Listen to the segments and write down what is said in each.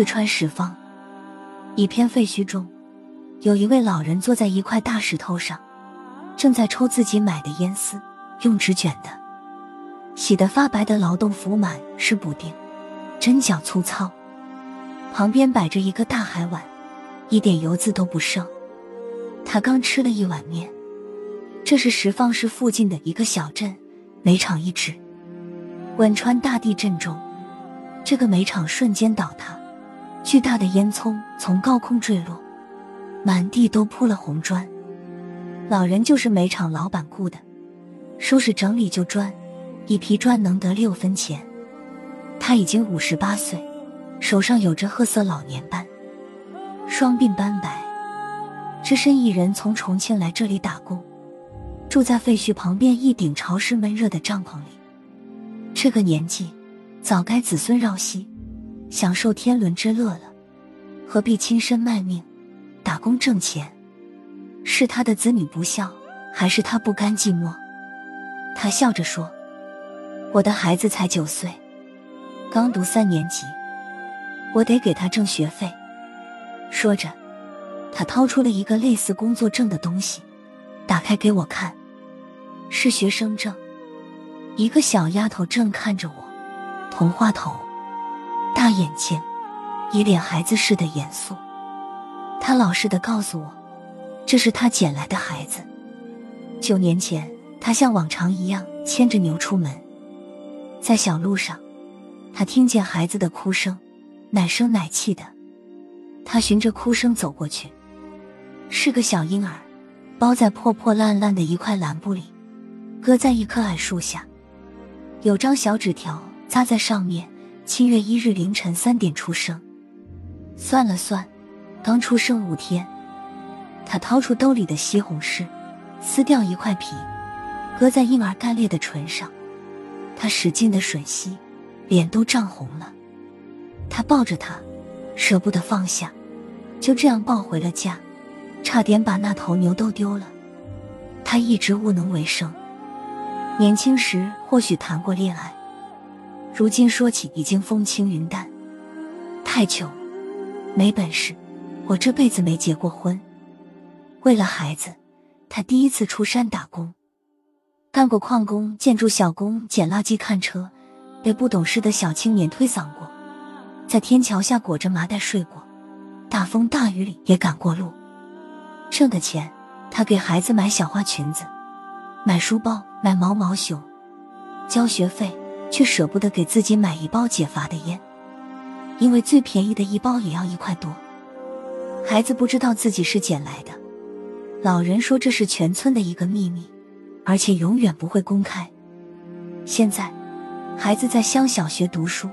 四川什邡一片废墟中，有一位老人坐在一块大石头上，正在抽自己买的烟丝，用纸卷的，洗得发白的劳动服满是补丁，针脚粗糙。旁边摆着一个大海碗，一点油渍都不剩。他刚吃了一碗面。这是什邡市附近的一个小镇，煤厂遗址。汶川大地震中，这个煤厂瞬间倒塌，巨大的烟囱从高空坠落，满地都铺了红砖。老人就是煤厂老板雇的，收拾整理旧砖，一批砖能得六分钱。他已经五十八岁，手上有着褐色老年斑，双鬓斑白，只身一人从重庆来这里打工。住在废墟旁边一顶潮湿闷热的帐篷里，这个年纪早该子孙绕膝，享受天伦之乐了，何必亲身卖命打工挣钱？是他的子女不孝，还是他不甘寂寞？他笑着说：“我的孩子才九岁，刚读三年级，我得给他挣学费。”说着，他掏出了一个类似工作证的东西，打开给我看。是学生证，一个小丫头正看着我，童话头，大眼睛，一脸孩子似的严肃。他老实的告诉我，这是他捡来的孩子。九年前，他像往常一样牵着牛出门，在小路上，他听见孩子的哭声，奶声奶气的。他循着哭声走过去，是个小婴儿，包在破破烂烂的一块蓝布里。搁在一棵矮树下，有张小纸条扎在上面。七月一日凌晨三点出生。算了算，刚出生五天。他掏出兜里的西红柿，撕掉一块皮，搁在婴儿干裂的唇上。他使劲的吮吸，脸都涨红了。他抱着他，舍不得放下，就这样抱回了家，差点把那头牛都丢了。他一直无能为生。年轻时或许谈过恋爱，如今说起已经风轻云淡。太穷，没本事，我这辈子没结过婚。为了孩子，他第一次出山打工，干过矿工、建筑小工、捡垃圾、看车，被不懂事的小青年推搡过，在天桥下裹着麻袋睡过，大风大雨里也赶过路。挣的钱，他给孩子买小花裙子。买书包，买毛毛熊，交学费，却舍不得给自己买一包解乏的烟，因为最便宜的一包也要一块多。孩子不知道自己是捡来的，老人说这是全村的一个秘密，而且永远不会公开。现在，孩子在乡小学读书，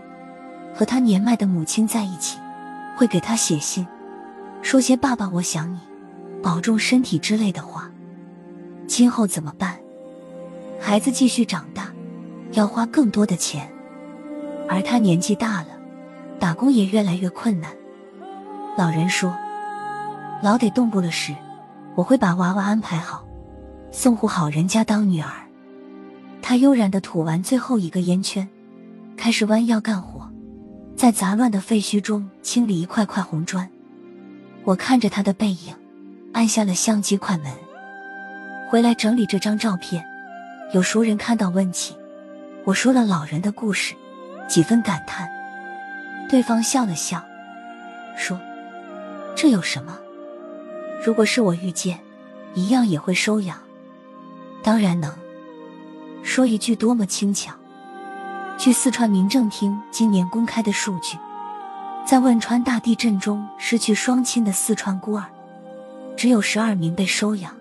和他年迈的母亲在一起，会给他写信，说些“爸爸，我想你，保重身体”之类的话。今后怎么办？孩子继续长大，要花更多的钱，而他年纪大了，打工也越来越困难。老人说：“老得动不了时，我会把娃娃安排好，送户好人家当女儿。”他悠然的吐完最后一个烟圈，开始弯腰干活，在杂乱的废墟中清理一块块红砖。我看着他的背影，按下了相机快门。回来整理这张照片，有熟人看到问起，我说了老人的故事，几分感叹。对方笑了笑，说：“这有什么？如果是我遇见，一样也会收养。当然能。说一句多么轻巧。据四川民政厅今年公开的数据，在汶川大地震中失去双亲的四川孤儿，只有十二名被收养。”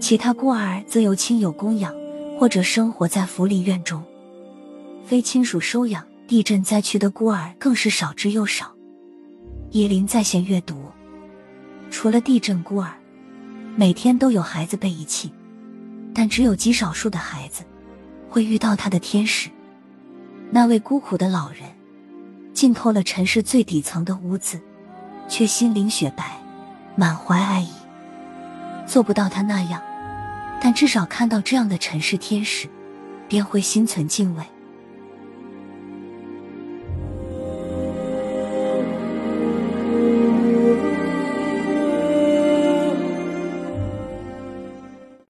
其他孤儿则由亲友供养，或者生活在福利院中。非亲属收养地震灾区的孤儿更是少之又少。依林在线阅读，除了地震孤儿，每天都有孩子被遗弃，但只有极少数的孩子会遇到他的天使。那位孤苦的老人，浸透了尘世最底层的污渍，却心灵雪白，满怀爱意。做不到他那样。但至少看到这样的尘世天使，便会心存敬畏。